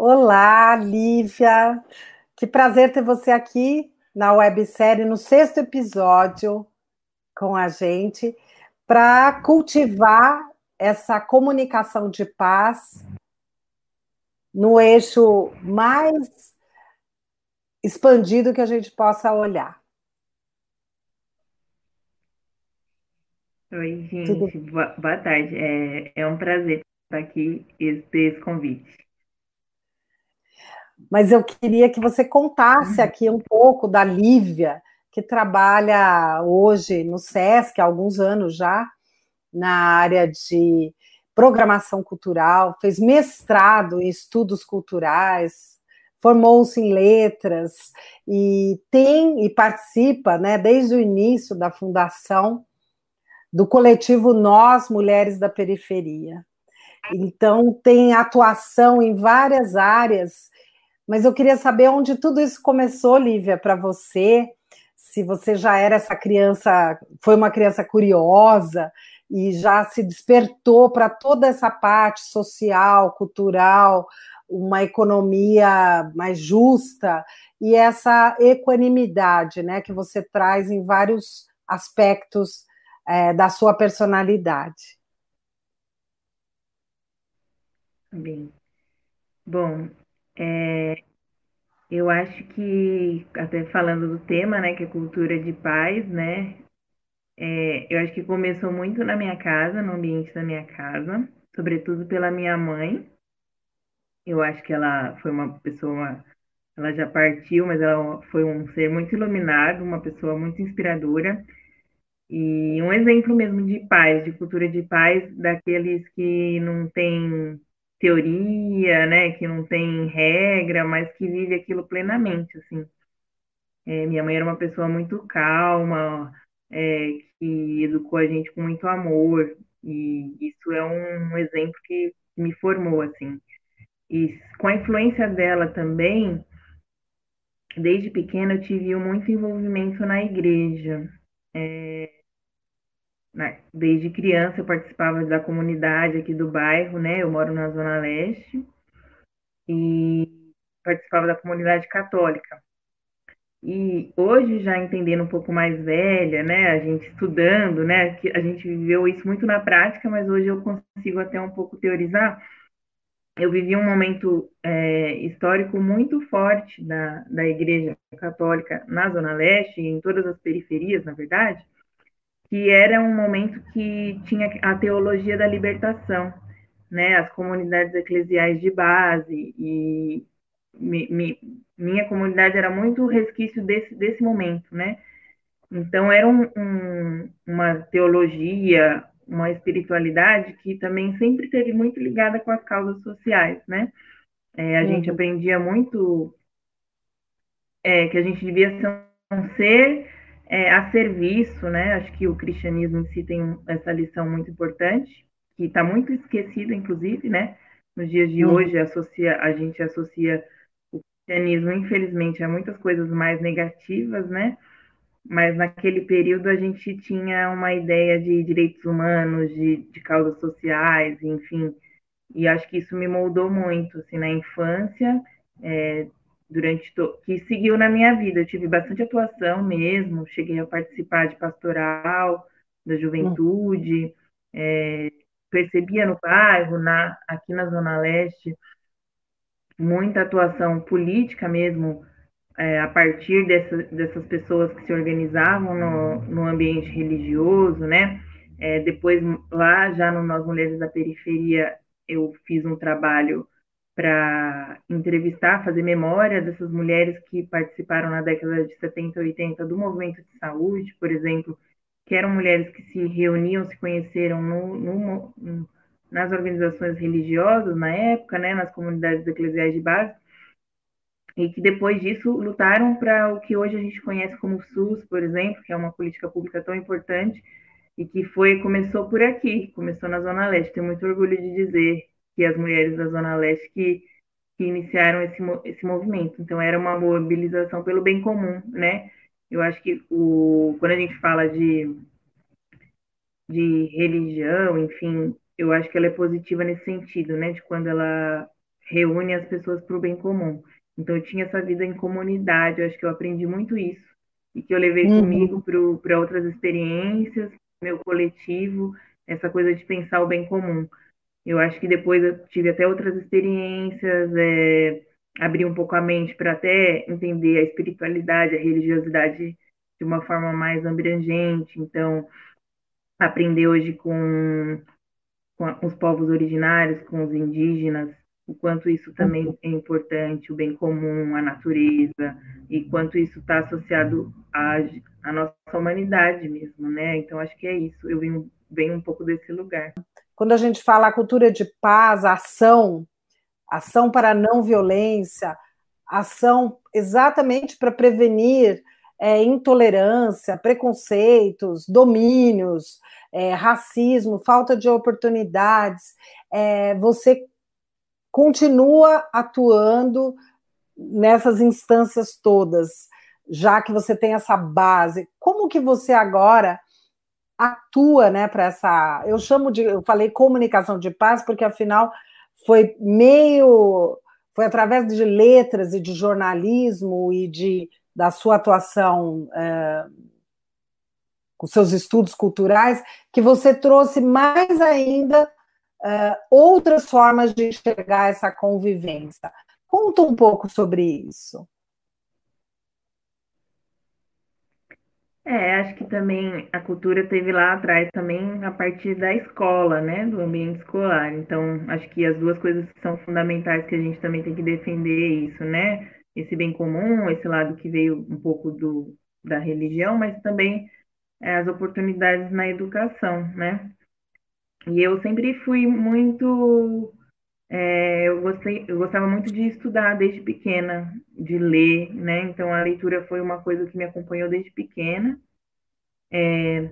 Olá, Lívia. Que prazer ter você aqui na websérie, no sexto episódio com a gente, para cultivar essa comunicação de paz no eixo mais expandido que a gente possa olhar. Oi, gente, Tudo... boa, boa tarde. É, é um prazer estar aqui e ter esse convite. Mas eu queria que você contasse aqui um pouco da Lívia, que trabalha hoje no SESC há alguns anos já, na área de programação cultural, fez mestrado em estudos culturais, formou-se em letras e tem e participa, né, desde o início da fundação do coletivo Nós Mulheres da Periferia. Então tem atuação em várias áreas, mas eu queria saber onde tudo isso começou, Lívia, para você. Se você já era essa criança, foi uma criança curiosa, e já se despertou para toda essa parte social, cultural, uma economia mais justa e essa equanimidade, né, que você traz em vários aspectos é, da sua personalidade. Bem, bom, é, eu acho que até falando do tema, né, que é cultura de paz, né, é, eu acho que começou muito na minha casa, no ambiente da minha casa, sobretudo pela minha mãe. Eu acho que ela foi uma pessoa, ela já partiu, mas ela foi um ser muito iluminado, uma pessoa muito inspiradora e um exemplo mesmo de paz, de cultura de paz, daqueles que não tem teoria, né, que não tem regra, mas que vive aquilo plenamente, assim. É, minha mãe era uma pessoa muito calma, é, que educou a gente com muito amor, e isso é um exemplo que me formou, assim. E com a influência dela também, desde pequena eu tive muito envolvimento na igreja. É, na, desde criança eu participava da comunidade aqui do bairro, né? Eu moro na Zona Leste e participava da comunidade católica. E hoje, já entendendo um pouco mais velha, né, a gente estudando, né, a gente viveu isso muito na prática, mas hoje eu consigo até um pouco teorizar. Eu vivi um momento é, histórico muito forte da, da Igreja Católica na Zona Leste, em todas as periferias, na verdade, que era um momento que tinha a teologia da libertação, né, as comunidades eclesiais de base e mi, mi, minha comunidade era muito resquício desse, desse momento, né? Então, era um, um, uma teologia, uma espiritualidade que também sempre esteve muito ligada com as causas sociais, né? É, a uhum. gente aprendia muito é, que a gente devia ser um ser é, a serviço, né? Acho que o cristianismo em si tem essa lição muito importante, que está muito esquecida, inclusive, né? Nos dias de hoje, associa, a gente associa cristianismo, infelizmente, há muitas coisas mais negativas, né? Mas naquele período a gente tinha uma ideia de direitos humanos, de, de causas sociais, enfim. E acho que isso me moldou muito, assim, na infância, é, durante que seguiu na minha vida. Eu tive bastante atuação mesmo, cheguei a participar de pastoral, da juventude, é, percebia no bairro, na, aqui na Zona Leste, muita atuação política mesmo, é, a partir dessa, dessas pessoas que se organizavam no, no ambiente religioso, né? É, depois, lá já no Nós Mulheres da Periferia, eu fiz um trabalho para entrevistar, fazer memória dessas mulheres que participaram na década de 70 e 80 do movimento de saúde, por exemplo, que eram mulheres que se reuniam, se conheceram no, no, nas organizações religiosas na época, né, nas comunidades eclesiais de base, e que depois disso lutaram para o que hoje a gente conhece como SUS, por exemplo, que é uma política pública tão importante e que foi começou por aqui, começou na Zona Leste. Tenho muito orgulho de dizer que as mulheres da Zona Leste que, que iniciaram esse, esse movimento. Então era uma mobilização pelo bem comum, né? Eu acho que o, quando a gente fala de, de religião, enfim, eu acho que ela é positiva nesse sentido, né? De quando ela reúne as pessoas para o bem comum. Então, eu tinha essa vida em comunidade, eu acho que eu aprendi muito isso, e que eu levei uhum. comigo para outras experiências, meu coletivo, essa coisa de pensar o bem comum. Eu acho que depois eu tive até outras experiências, é, abri um pouco a mente para até entender a espiritualidade, a religiosidade de uma forma mais abrangente. Então, aprender hoje com, com os povos originários, com os indígenas, o quanto isso também é importante, o bem comum, a natureza, e quanto isso está associado à, à nossa humanidade mesmo, né? Então, acho que é isso. Eu venho, venho um pouco desse lugar. Quando a gente fala a cultura de paz, a ação, ação para a não violência, ação exatamente para prevenir é, intolerância, preconceitos, domínios, é, racismo, falta de oportunidades, é, você continua atuando nessas instâncias todas, já que você tem essa base. Como que você agora atua, né, para essa? Eu chamo de, eu falei comunicação de paz porque afinal foi meio, foi através de letras e de jornalismo e de da sua atuação é, com seus estudos culturais que você trouxe mais ainda uh, outras formas de enxergar essa convivência. Conta um pouco sobre isso. É, acho que também a cultura teve lá atrás também a partir da escola, né, do ambiente escolar. Então, acho que as duas coisas são fundamentais que a gente também tem que defender isso, né? Esse bem comum, esse lado que veio um pouco do, da religião, mas também é, as oportunidades na educação, né? E eu sempre fui muito. É, eu, gostei, eu gostava muito de estudar desde pequena, de ler, né? Então a leitura foi uma coisa que me acompanhou desde pequena. É,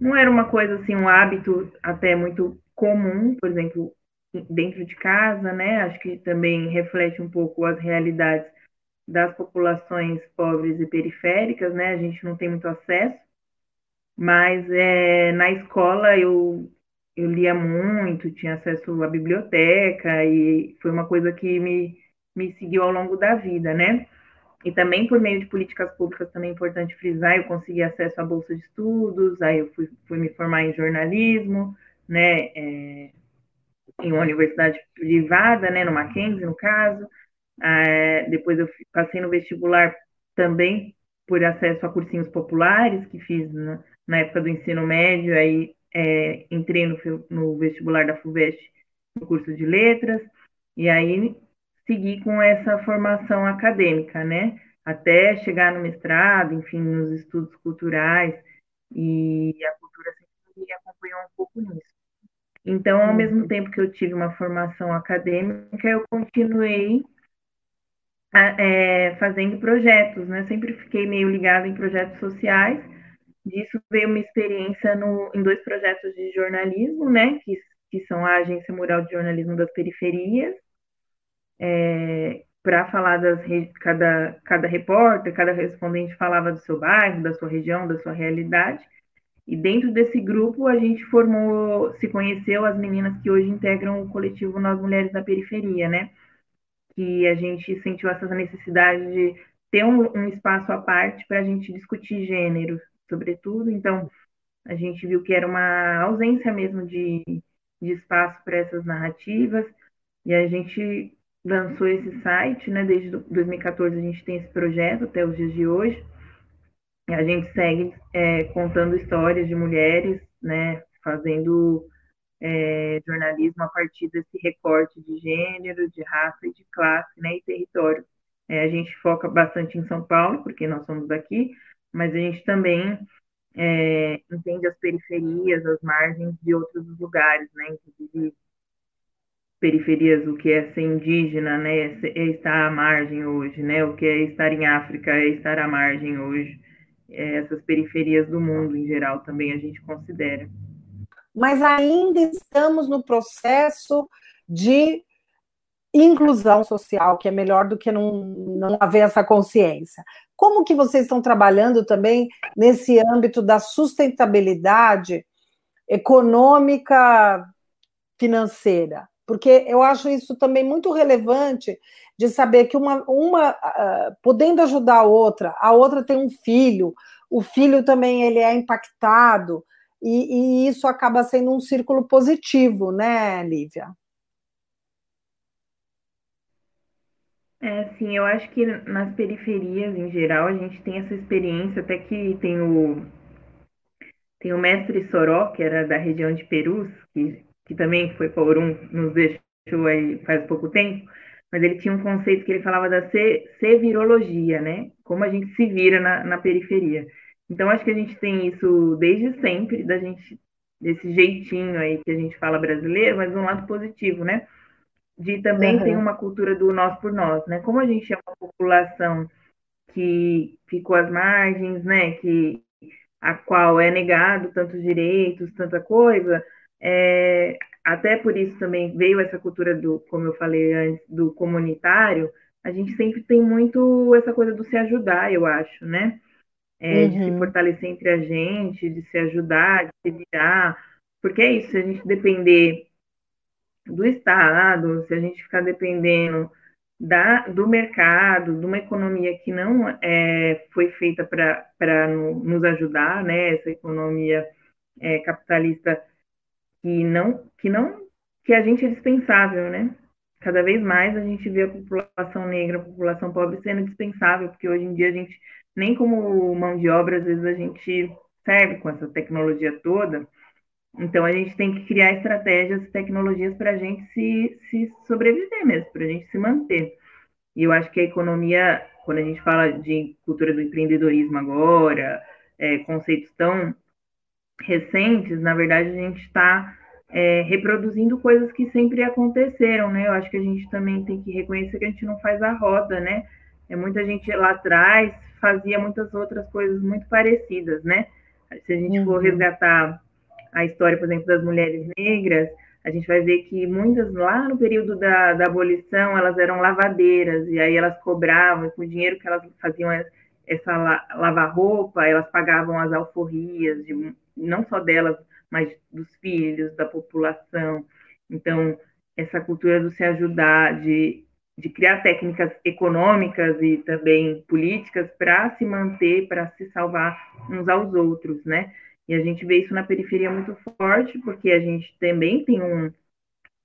não era uma coisa assim, um hábito até muito comum, por exemplo, dentro de casa, né? Acho que também reflete um pouco as realidades das populações pobres e periféricas, né? A gente não tem muito acesso, mas é, na escola eu eu lia muito, tinha acesso à biblioteca e foi uma coisa que me, me seguiu ao longo da vida, né? E também por meio de políticas públicas, também é importante frisar, eu consegui acesso à bolsa de estudos, aí eu fui, fui me formar em jornalismo, né, é, em uma universidade privada, né, no Mackenzie, no caso. É, depois eu passei no vestibular também por acesso a cursinhos populares, que fiz na, na época do ensino médio, aí é, entrei no, no, vestibular da FUVEST no curso de letras, e aí segui com essa formação acadêmica, né? Até chegar no mestrado, enfim, nos estudos culturais, e a cultura sempre me acompanhou um pouco nisso. Então, ao mesmo uhum. tempo que eu tive uma formação acadêmica, eu continuei é, fazendo projetos, né? Sempre fiquei meio ligada em projetos sociais, Disso veio uma experiência no, em dois projetos de jornalismo, né, que, que são a Agência Mural de Jornalismo das Periferias, é, para falar das cada, cada repórter, cada respondente falava do seu bairro, da sua região, da sua realidade. E dentro desse grupo a gente formou, se conheceu as meninas que hoje integram o coletivo Nós Mulheres da Periferia, né? Que a gente sentiu essa necessidade de ter um, um espaço à parte para a gente discutir gênero, sobretudo. Então, a gente viu que era uma ausência mesmo de, de espaço para essas narrativas, e a gente lançou esse site, né? Desde 2014 a gente tem esse projeto até os dias de hoje. E a gente segue é, contando histórias de mulheres, né? Fazendo é, jornalismo a partir desse recorte de gênero, de raça de classe, né? E território. É, a gente foca bastante em São Paulo, porque nós somos daqui, mas a gente também é, entende as periferias, as margens de outros lugares, né? Inclusive periferias, o que é ser indígena, né? É estar à margem hoje, né? O que é estar em África é estar à margem hoje. É, essas periferias do mundo em geral também a gente considera. Mas ainda estamos no processo de inclusão social, que é melhor do que não, não haver essa consciência. Como que vocês estão trabalhando também nesse âmbito da sustentabilidade econômica financeira? porque eu acho isso também muito relevante de saber que uma, uma uh, podendo ajudar a outra, a outra tem um filho, o filho também ele é impactado, e, e isso acaba sendo um círculo positivo, né, Lívia? É, sim, eu acho que nas periferias, em geral, a gente tem essa experiência, até que tem o, tem o mestre Soró, que era da região de Perus, que, que também foi por um, nos deixou aí faz pouco tempo, mas ele tinha um conceito que ele falava da sevirologia, né? Como a gente se vira na, na periferia. Então, acho que a gente tem isso desde sempre, da gente, desse jeitinho aí que a gente fala brasileiro, mas um lado positivo, né? De também uhum. ter uma cultura do nós por nós, né? Como a gente é uma população que ficou às margens, né? Que a qual é negado tantos direitos, tanta coisa, é, até por isso também veio essa cultura do, como eu falei antes, do comunitário, a gente sempre tem muito essa coisa do se ajudar, eu acho, né? É, uhum. De se uhum. fortalecer entre a gente, de se ajudar, de se virar, porque é isso, se a gente depender do Estado, se a gente ficar dependendo da, do mercado, de uma economia que não é, foi feita para nos ajudar, né? Essa economia é, capitalista que não, que não, que a gente é dispensável, né? Cada vez mais a gente vê a população negra, a população pobre sendo dispensável, porque hoje em dia a gente, nem como mão de obra, às vezes a gente serve com essa tecnologia toda. Então a gente tem que criar estratégias e tecnologias para a gente se, se sobreviver mesmo, para a gente se manter. E eu acho que a economia, quando a gente fala de cultura do empreendedorismo agora, é, conceitos tão recentes, na verdade a gente está é, reproduzindo coisas que sempre aconteceram, né? Eu acho que a gente também tem que reconhecer que a gente não faz a roda, né? É, muita gente lá atrás fazia muitas outras coisas muito parecidas, né? Se a gente uhum. for resgatar a história, por exemplo, das mulheres negras, a gente vai ver que muitas, lá no período da, da abolição, elas eram lavadeiras, e aí elas cobravam, com o dinheiro que elas faziam essa lavar roupa, elas pagavam as alforrias, de, não só delas, mas dos filhos, da população. Então, essa cultura do se ajudar, de, de criar técnicas econômicas e também políticas para se manter, para se salvar uns aos outros, né? E a gente vê isso na periferia muito forte, porque a gente também tem um,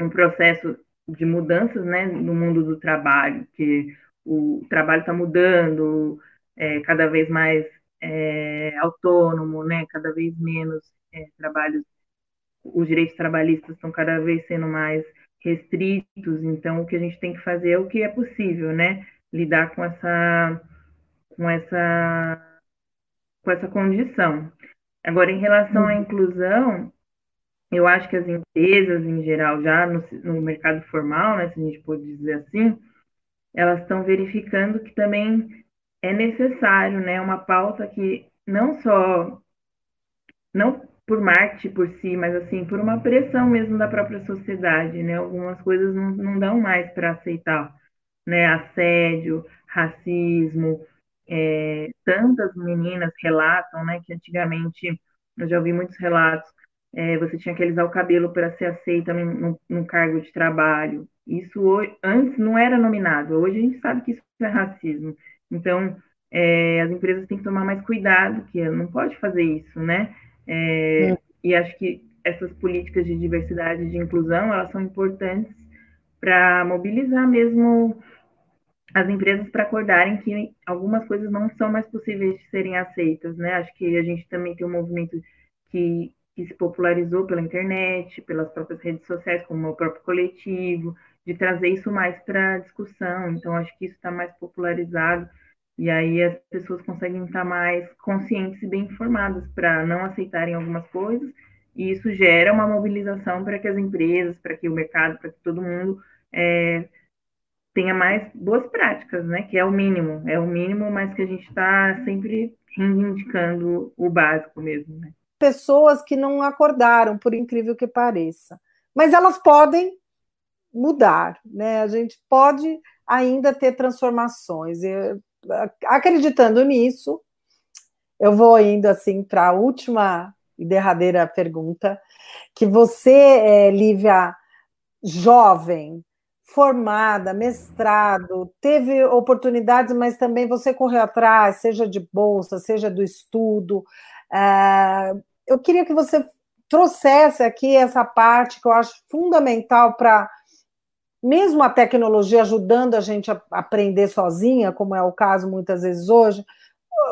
um processo de mudanças né, no mundo do trabalho, que o trabalho está mudando, é, cada vez mais é, autônomo, né, cada vez menos é, trabalhos, os direitos trabalhistas estão cada vez sendo mais restritos, então o que a gente tem que fazer é o que é possível, né, lidar com essa, com essa, com essa condição. Agora, em relação à uhum. inclusão, eu acho que as empresas, em geral, já no, no mercado formal, né, se a gente pode dizer assim, elas estão verificando que também é necessário, né, uma pauta que não só, não por marketing por si, mas assim, por uma pressão mesmo da própria sociedade, né, algumas coisas não, não dão mais para aceitar, né, assédio, racismo, é, tantas meninas relatam, né, que antigamente, eu já ouvi muitos relatos, é, você tinha que alisar o cabelo para ser aceita no, no, cargo de trabalho. Isso hoje, antes não era nominado, hoje a gente sabe que isso é racismo. Então, é, as empresas têm que tomar mais cuidado, que não pode fazer isso, né? É, e acho que essas políticas de diversidade e de inclusão, elas são importantes para mobilizar mesmo as empresas para acordarem que algumas coisas não são mais possíveis de serem aceitas, né? Acho que a gente também tem um movimento que, que se popularizou pela internet, pelas próprias redes sociais, como o próprio coletivo, de trazer isso mais para discussão. Então, acho que isso está mais popularizado e aí as pessoas conseguem estar mais conscientes e bem informadas para não aceitarem algumas coisas, e isso gera uma mobilização para que as empresas, para que o mercado, para que todo mundo é, tenha mais boas práticas, né? Que é o mínimo, é o mínimo, mas que a gente está sempre reivindicando o básico mesmo, né? Pessoas que não acordaram, por incrível que pareça, mas elas podem mudar, né? A gente pode ainda ter transformações. Eu, acreditando nisso, eu vou indo assim para a última e derradeira pergunta, que você, é, Lívia, jovem, formada, mestrado, teve oportunidades, mas também você correu atrás, seja de bolsa, seja do estudo. É, eu queria que você trouxesse aqui essa parte que eu acho fundamental para, mesmo a tecnologia ajudando a gente a aprender sozinha, como é o caso muitas vezes hoje,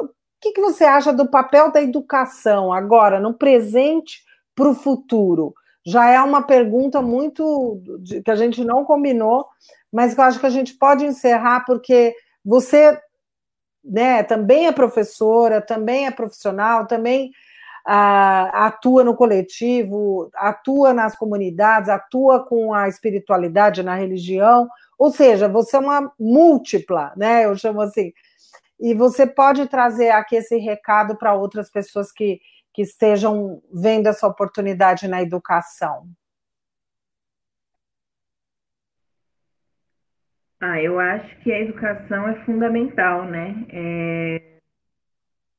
o que, que você acha do papel da educação agora, no presente, para o futuro? Já é uma pergunta muito que a gente não combinou, mas que eu acho que a gente pode encerrar, porque você né, também é professora, também é profissional, também ah, atua no coletivo, atua nas comunidades, atua com a espiritualidade na religião, ou seja, você é uma múltipla, né? Eu chamo assim. E você pode trazer aqui esse recado para outras pessoas que, que estejam vendo essa oportunidade na educação? Ah, eu acho que a educação é fundamental, né? É...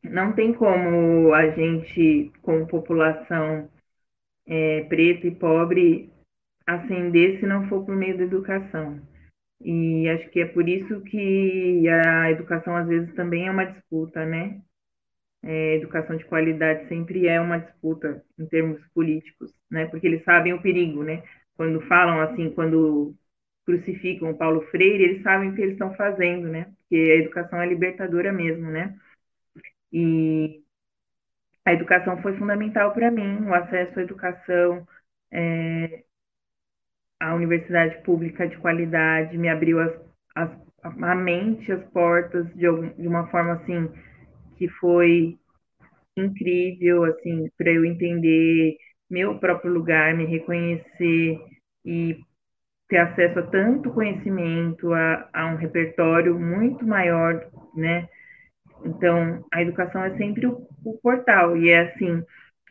Não tem como a gente, como população é, preta e pobre, ascender se não for por meio da educação. E acho que é por isso que a educação às vezes também é uma disputa, né? É, educação de qualidade sempre é uma disputa em termos políticos, né? Porque eles sabem o perigo, né? Quando falam assim, quando crucificam Paulo Freire, eles sabem o que eles estão fazendo, né? Porque a educação é libertadora mesmo, né? E a educação foi fundamental para mim, o acesso à educação, é, a universidade pública de qualidade me abriu as, as, a mente, as portas de, de uma forma assim que foi incrível, assim, para eu entender meu próprio lugar, me reconhecer e ter acesso a tanto conhecimento, a, a um repertório muito maior, né? Então, a educação é sempre o, o portal, e é assim,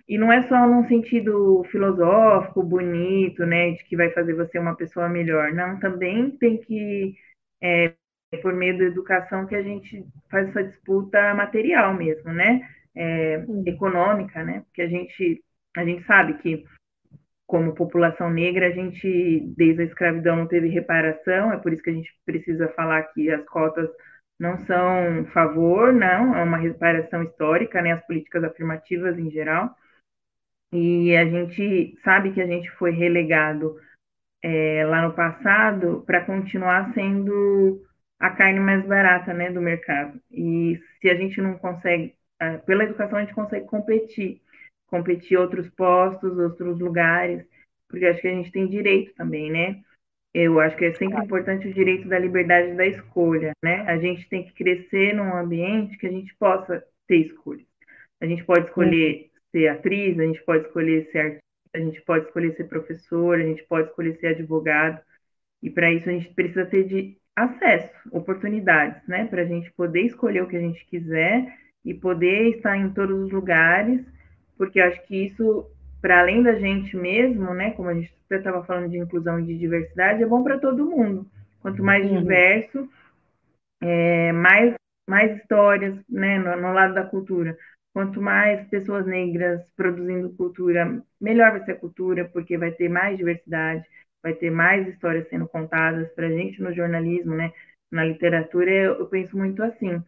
e não é só num sentido filosófico, bonito, né, de que vai fazer você uma pessoa melhor, não, também tem que é, por meio da educação que a gente faz essa disputa material mesmo, né? É, econômica, né? Porque a gente, a gente sabe que, como população negra, a gente, desde a escravidão, não teve reparação, é por isso que a gente precisa falar que as cotas não são favor, não, é uma reparação histórica, né? As políticas afirmativas em geral. E a gente sabe que a gente foi relegado é, lá no passado para continuar sendo a carne mais barata, né, do mercado. E se a gente não consegue, é, pela educação a gente consegue competir, competir outros postos, outros lugares, porque acho que a gente tem direito também, né? Eu acho que é sempre importante o direito da liberdade da escolha, né? A gente tem que crescer num ambiente que a gente possa ter escolhas. A gente pode escolher ser atriz, a gente pode escolher ser artista, a gente pode escolher ser professor, a gente pode escolher ser advogado. E para isso a gente precisa ter de acesso, oportunidades, né, para a gente poder escolher o que a gente quiser e poder estar em todos os lugares, porque eu acho que isso, para além da gente mesmo, né, como a gente estava falando de inclusão e de diversidade, é bom para todo mundo. Quanto mais uhum. diverso, é, mais, mais histórias, né, no, no lado da cultura. Quanto mais pessoas negras produzindo cultura, melhor vai ser a cultura, porque vai ter mais diversidade, vai ter mais histórias sendo contadas para a gente no jornalismo, né? Na literatura, eu, penso muito assim.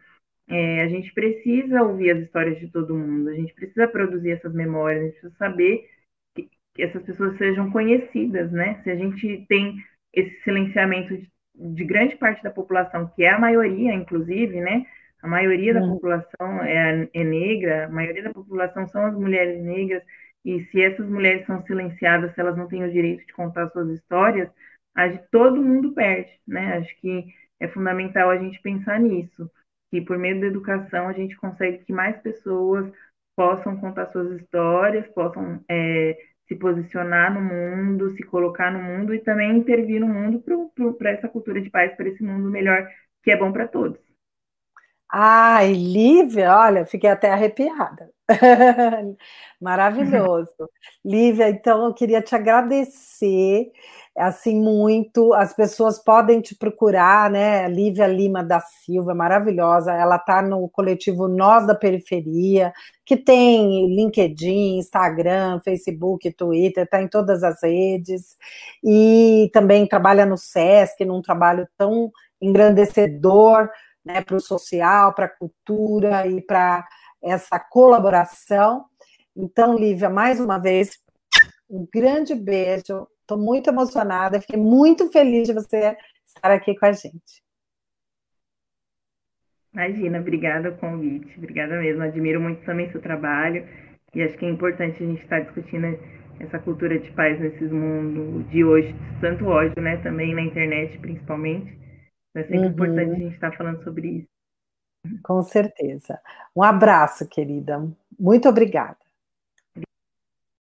É, a gente precisa ouvir as histórias de todo mundo, a gente precisa produzir essas memórias, a gente precisa saber que, que essas pessoas sejam conhecidas, né? Se a gente tem esse silenciamento de, de, grande parte da população, que é a maioria, inclusive, né? A maioria da uhum. população é, é negra, a maioria da população são as mulheres negras, e se essas mulheres são silenciadas, se elas não têm o direito de contar suas histórias, a gente, todo mundo perde, né? Acho que é fundamental a gente pensar nisso, que por meio da educação a gente consegue que mais pessoas possam contar suas histórias, possam é, se posicionar no mundo, se colocar no mundo e também intervir no mundo para essa cultura de paz, para esse mundo melhor que é bom para todos. Ai, Lívia, olha, fiquei até arrepiada. Maravilhoso. Lívia, então eu queria te agradecer. assim muito. As pessoas podem te procurar, né? Lívia Lima da Silva, maravilhosa. Ela está no coletivo Nós da Periferia, que tem LinkedIn, Instagram, Facebook, Twitter, está em todas as redes. E também trabalha no SESC, num trabalho tão engrandecedor né, para o social, para a cultura e para essa colaboração. Então, Lívia, mais uma vez, um grande beijo. Estou muito emocionada, fiquei muito feliz de você estar aqui com a gente. Imagina, obrigada o convite, obrigada mesmo. Admiro muito também seu trabalho e acho que é importante a gente estar discutindo essa cultura de paz nesse mundo de hoje, tanto ódio, né, também na internet principalmente. É sempre uhum. importante a gente estar falando sobre isso. Com certeza. Um abraço, querida. Muito obrigada.